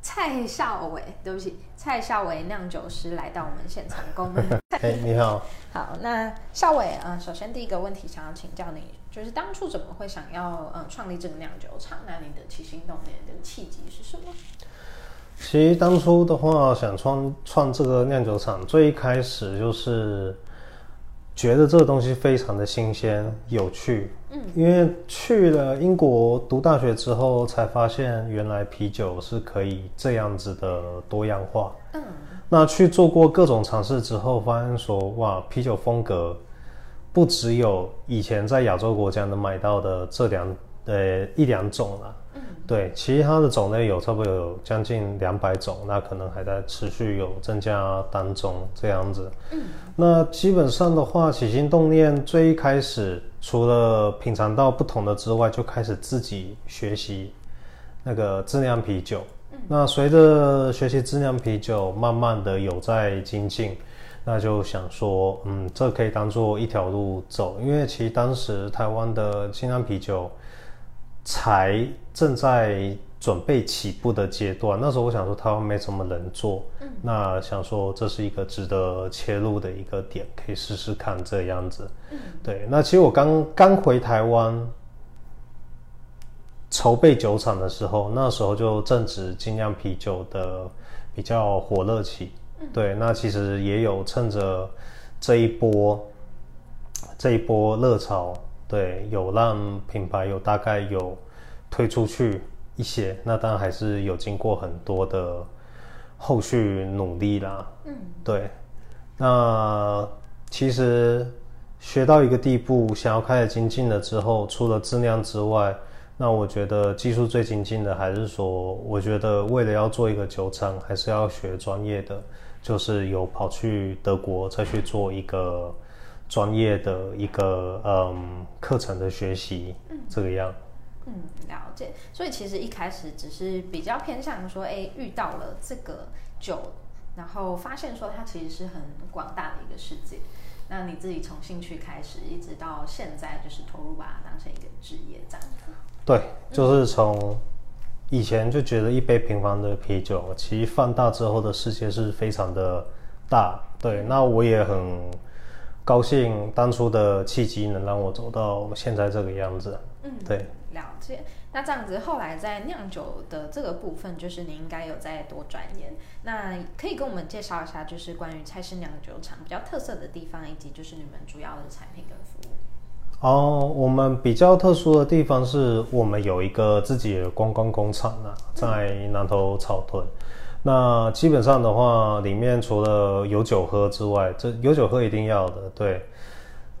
蔡孝伟，对不起，蔡孝伟酿酒师来到我们现场，跟我们。哎，你好。好，那孝伟啊、呃，首先第一个问题想要请教你，就是当初怎么会想要呃创立这个酿酒厂？那你的起心动念的契机是什么？其实当初的话，想创创这个酿酒厂，最一开始就是。觉得这个东西非常的新鲜有趣，嗯，因为去了英国读大学之后，才发现原来啤酒是可以这样子的多样化，嗯，那去做过各种尝试之后，发现说哇，啤酒风格不只有以前在亚洲国家能买到的这两呃一两种了。对，其他的种类有差不多有将近两百种，那可能还在持续有增加当中这样子。嗯，那基本上的话，起心动念最一开始，除了品尝到不同的之外，就开始自己学习那个自酿啤酒。嗯，那随着学习自酿啤酒，慢慢的有在精进，那就想说，嗯，这可以当做一条路走，因为其实当时台湾的精酿啤酒。才正在准备起步的阶段，那时候我想说台湾没什么人做，嗯，那想说这是一个值得切入的一个点，可以试试看这样子，嗯，对。那其实我刚刚回台湾筹备酒厂的时候，那时候就正值精酿啤酒的比较火热期，嗯，对。那其实也有趁着这一波这一波热潮。对，有让品牌有大概有推出去一些，那当然还是有经过很多的后续努力啦。嗯，对。那其实学到一个地步，想要开始精进了之后，除了质量之外，那我觉得技术最精进的还是说，我觉得为了要做一个酒厂，还是要学专业的，就是有跑去德国再去做一个。专业的一个嗯课程的学习，嗯，这个样，嗯，了解。所以其实一开始只是比较偏向说，哎，遇到了这个酒，然后发现说它其实是很广大的一个世界。那你自己从兴趣开始，一直到现在，就是投入把它当成一个职业这样子。对，就是从以前就觉得一杯平凡的啤酒，其实放大之后的世界是非常的大。对，那我也很。高兴当初的契机能让我走到现在这个样子。嗯，对，了解。那这样子，后来在酿酒的这个部分，就是你应该有再多钻研。那可以跟我们介绍一下，就是关于蔡氏酿酒厂比较特色的地方，以及就是你们主要的产品跟服务。哦，我们比较特殊的地方是我们有一个自己的观光工厂啊，在南投草屯。那基本上的话，里面除了有酒喝之外，这有酒喝一定要的，对。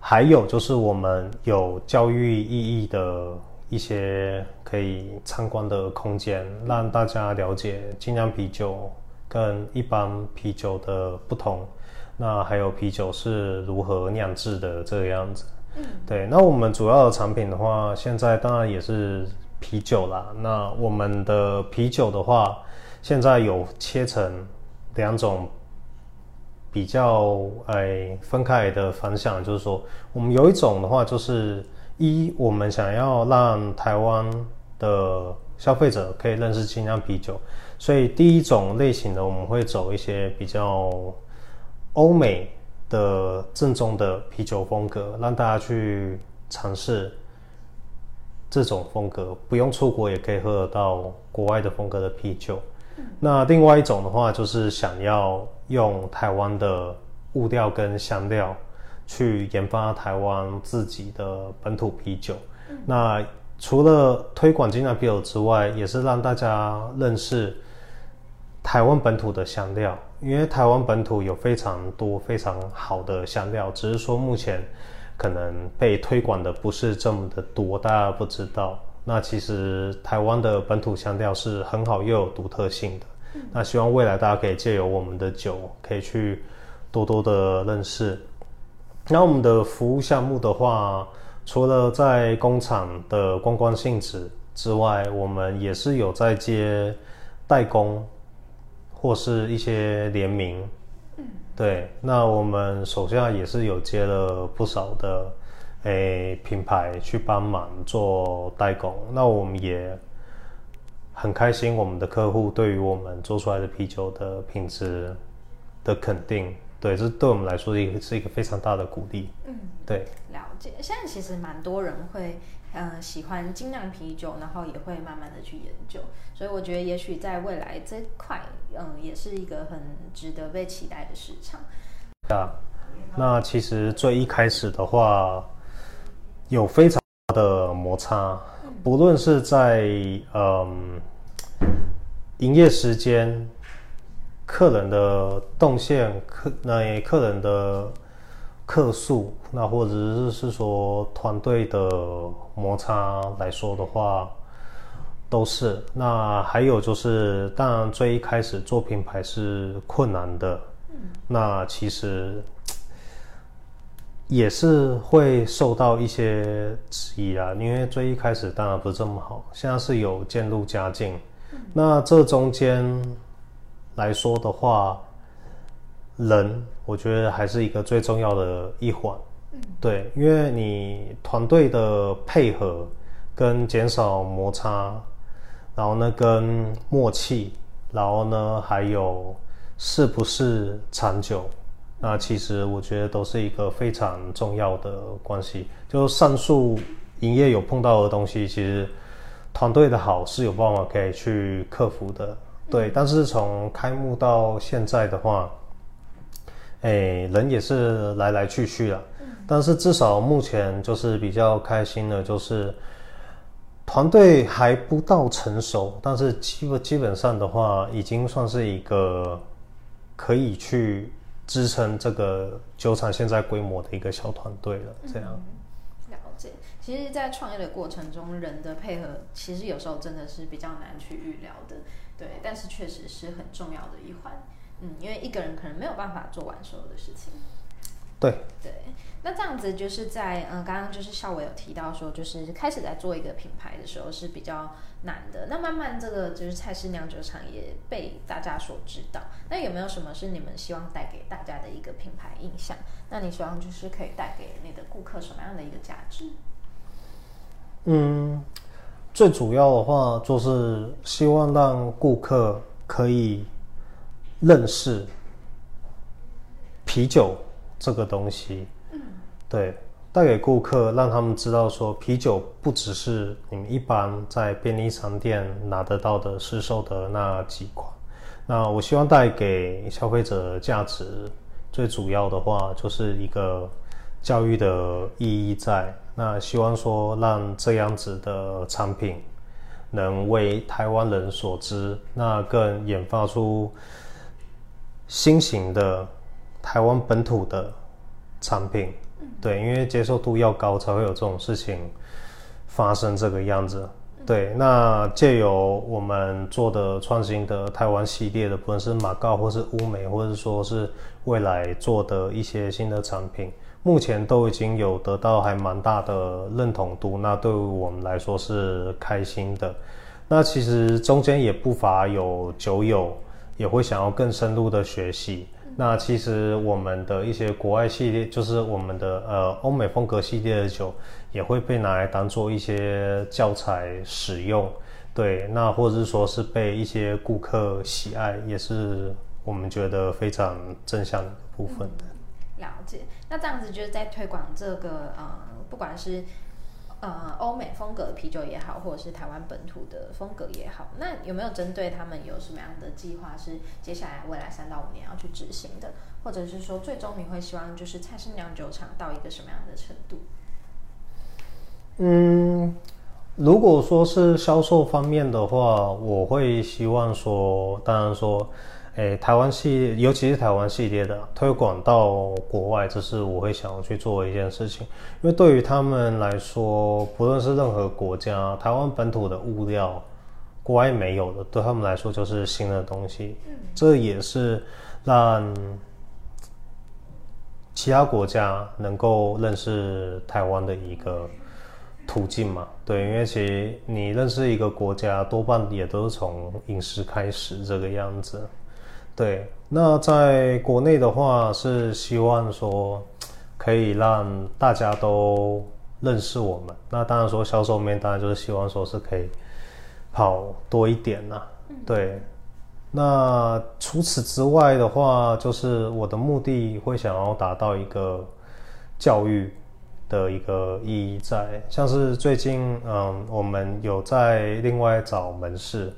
还有就是我们有教育意义的一些可以参观的空间，让大家了解精酿啤酒跟一般啤酒的不同。那还有啤酒是如何酿制的这个样子。嗯，对。那我们主要的产品的话，现在当然也是啤酒啦。那我们的啤酒的话。现在有切成两种比较哎分开的方向，就是说，我们有一种的话，就是一我们想要让台湾的消费者可以认识精酿啤酒，所以第一种类型的我们会走一些比较欧美的正宗的啤酒风格，让大家去尝试这种风格，不用出国也可以喝得到国外的风格的啤酒。那另外一种的话，就是想要用台湾的物料跟香料去研发台湾自己的本土啤酒。那除了推广精酿啤酒之外，也是让大家认识台湾本土的香料，因为台湾本土有非常多非常好的香料，只是说目前可能被推广的不是这么的多，大家不知道。那其实台湾的本土香调是很好又有独特性的。嗯。那希望未来大家可以借由我们的酒，可以去多多的认识。那我们的服务项目的话，除了在工厂的观光性质之外，我们也是有在接代工或是一些联名。对，那我们手下也是有接了不少的诶、欸、品牌去帮忙做代工，那我们也很开心，我们的客户对于我们做出来的啤酒的品质的肯定，对，这对我们来说是一个是一个非常大的鼓励。嗯，对，了解。现在其实蛮多人会。嗯，喜欢精酿啤酒，然后也会慢慢的去研究，所以我觉得也许在未来这块，嗯，也是一个很值得被期待的市场。啊，那其实最一开始的话，有非常大的摩擦，不论是在嗯营业时间、客人的动线、客那客人的。客诉，那或者是是说团队的摩擦来说的话，都是。那还有就是，当然最一开始做品牌是困难的，那其实也是会受到一些质疑啊，因为最一开始当然不是这么好，现在是有渐入佳境。嗯，那这中间来说的话。人，我觉得还是一个最重要的一环，嗯，对，因为你团队的配合跟减少摩擦，然后呢，跟默契，然后呢，还有是不是长久，那其实我觉得都是一个非常重要的关系。就上述营业有碰到的东西，其实团队的好是有办法可以去克服的，对。但是从开幕到现在的话，哎，人也是来来去去了，但是至少目前就是比较开心的，就是团队还不到成熟，但是基本基本上的话，已经算是一个可以去支撑这个酒厂现在规模的一个小团队了。这样。了解，其实，在创业的过程中，人的配合其实有时候真的是比较难去预料的，对，但是确实是很重要的一环。嗯，因为一个人可能没有办法做完所有的事情。对对，那这样子就是在嗯，刚刚就是校委有提到说，就是开始在做一个品牌的时候是比较难的。那慢慢这个就是蔡氏酿酒厂也被大家所知道。那有没有什么是你们希望带给大家的一个品牌印象？那你希望就是可以带给你的顾客什么样的一个价值？嗯，最主要的话就是希望让顾客可以。认识啤酒这个东西，嗯，对，带给顾客，让他们知道说，啤酒不只是你们一般在便利商店拿得到的市售的那几款。那我希望带给消费者的价值，最主要的话就是一个教育的意义在。那希望说，让这样子的产品能为台湾人所知，那更研发出。新型的台湾本土的产品，对，因为接受度要高，才会有这种事情发生这个样子。对，那借由我们做的创新的台湾系列的，不论是马告或是乌梅，或者说是未来做的一些新的产品，目前都已经有得到还蛮大的认同度，那对于我们来说是开心的。那其实中间也不乏有酒友。也会想要更深入的学习。那其实我们的一些国外系列，就是我们的呃欧美风格系列的酒，也会被拿来当做一些教材使用。对，那或者是说是被一些顾客喜爱，也是我们觉得非常正向的部分的。嗯，了解。那这样子就是在推广这个呃，不管是。呃，欧美风格的啤酒也好，或者是台湾本土的风格也好，那有没有针对他们有什么样的计划是接下来未来三到五年要去执行的？或者是说，最终你会希望就是蔡氏酿酒厂到一个什么样的程度？嗯，如果说是销售方面的话，我会希望说，当然说。诶，台湾系列，尤其是台湾系列的推广到国外，这是我会想要去做的一件事情。因为对于他们来说，不论是任何国家，台湾本土的物料，国外没有的，对他们来说就是新的东西。这也是让其他国家能够认识台湾的一个途径嘛。对，因为其实你认识一个国家，多半也都是从饮食开始这个样子。对，那在国内的话，是希望说可以让大家都认识我们。那当然说销售面，当然就是希望说是可以跑多一点呐。对。那除此之外的话，就是我的目的会想要达到一个教育的一个意义在，像是最近嗯，我们有在另外找门市，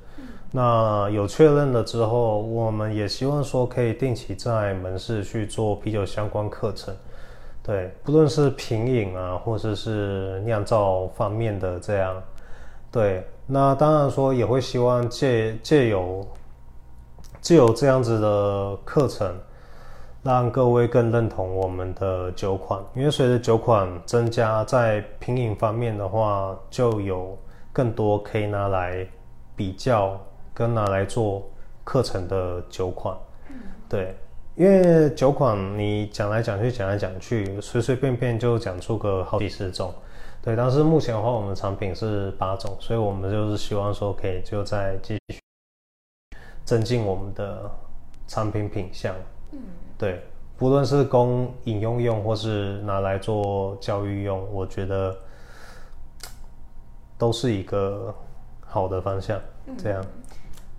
那有确认了之后，我们也希望说可以定期在门市去做啤酒相关课程，对，不论是品饮啊，或者是酿造方面的这样，对，那当然说也会希望借借由。借由这样子的课程，让各位更认同我们的酒款，因为随着酒款增加，在品饮方面的话，就有更多可以拿来比较跟拿来做课程的酒款。对，因为酒款你讲来讲去讲来讲去，随随便便就讲出个好几十种。对，但是目前的话，我们产品是八种，所以我们就是希望说可以就再继续。增进我们的产品品相，嗯，对，不论是供饮用用，或是拿来做教育用，我觉得都是一个好的方向。这样，嗯，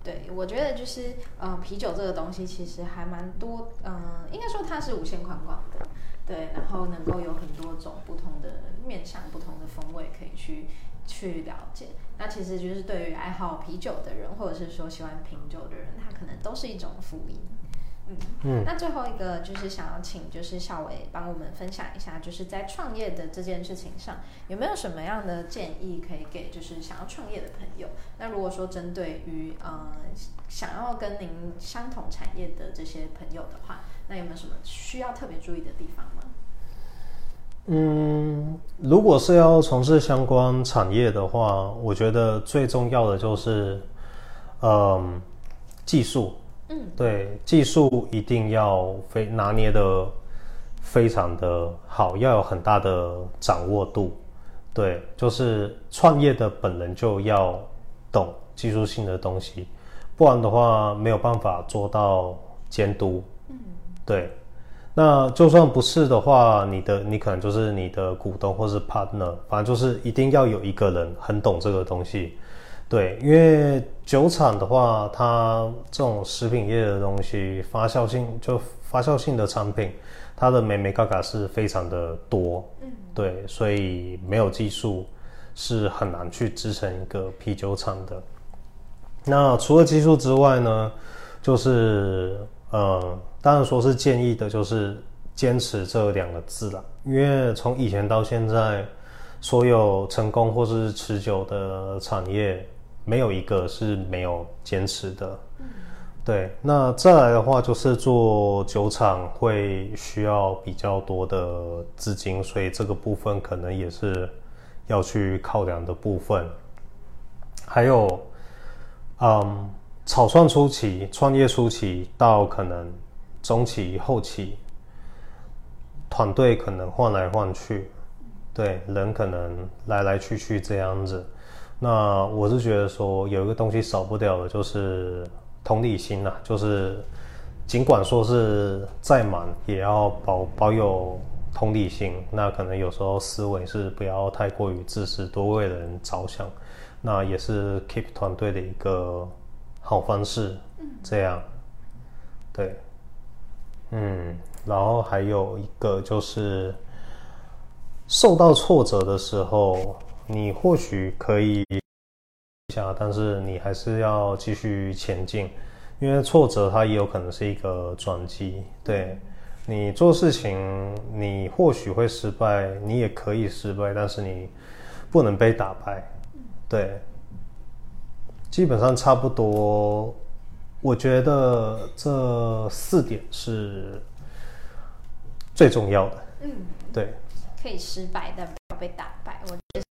对，我觉得就是，呃，啤酒这个东西其实还蛮多，嗯，呃，应该说它是无限宽广的，对，然后能够有很多种不同的面向、不同的风味可以去。去了解，那其实就是对于爱好啤酒的人，或者是说喜欢品酒的人，他可能都是一种福音。嗯嗯。那最后一个就是想要请就是小伟帮我们分享一下，就是在创业的这件事情上，有没有什么样的建议可以给就是想要创业的朋友？那如果说针对于呃想要跟您相同产业的这些朋友的话，那有没有什么需要特别注意的地方吗？嗯，如果是要从事相关产业的话，我觉得最重要的就是，嗯，技术。对，技术一定要非拿捏的非常的好，要有很大的掌握度。对，就是创业的本人就要懂技术性的东西，不然的话没有办法做到监督。嗯，对。那就算不是的话，你的你可能就是你的股东或是 partner，反正就是一定要有一个人很懂这个东西，对，因为酒厂的话，它这种食品业的东西，发酵性就发酵性的产品，它的美眉嘎嘎是非常的多，嗯，对，所以没有技术是很难去支撑一个啤酒厂的。那除了技术之外呢，就是呃。当然说是建议的，就是坚持这两个字啦。因为从以前到现在，所有成功或是持久的产业，没有一个是没有坚持的。对。那再来的话，就是做酒厂会需要比较多的资金，所以这个部分可能也是要去考量的部分。还有，嗯，草创初期、创业初期到可能。中期、后期，团队可能换来换去，对，人可能来来去去这样子。那我是觉得说，有一个东西少不了的，就是同理心呐，就是尽管说是再忙，也要保保有同理心。那可能有时候思维是不要太过于自私，多为人着想，那也是 keep 团队的一个好方式。这样，对。嗯，然后还有一个就是，受到挫折的时候，你或许可以一下，但是你还是要继续前进，因为挫折它也有可能是一个转机。对，你做事情，你或许会失败，你也可以失败，但是你不能被打败。对，基本上差不多。我觉得这四点是最重要的。嗯，对，可以失败，但不要被打败。我觉得。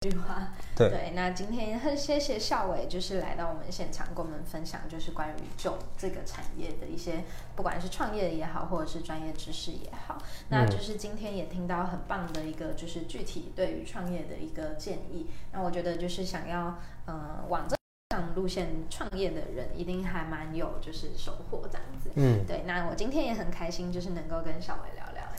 句话。对，对，那今天很谢谢校伟，就是来到我们现场跟我们分享，就是关于酒这个产业的一些，不管是创业也好，或者是专业知识也好，那就是今天也听到很棒的一个，就是具体对于创业的一个建议。那我觉得就是想要，呃，往这上路线创业的人，一定还蛮有就是收获这样子。嗯，对，那我今天也很开心，就是能够跟小伟聊。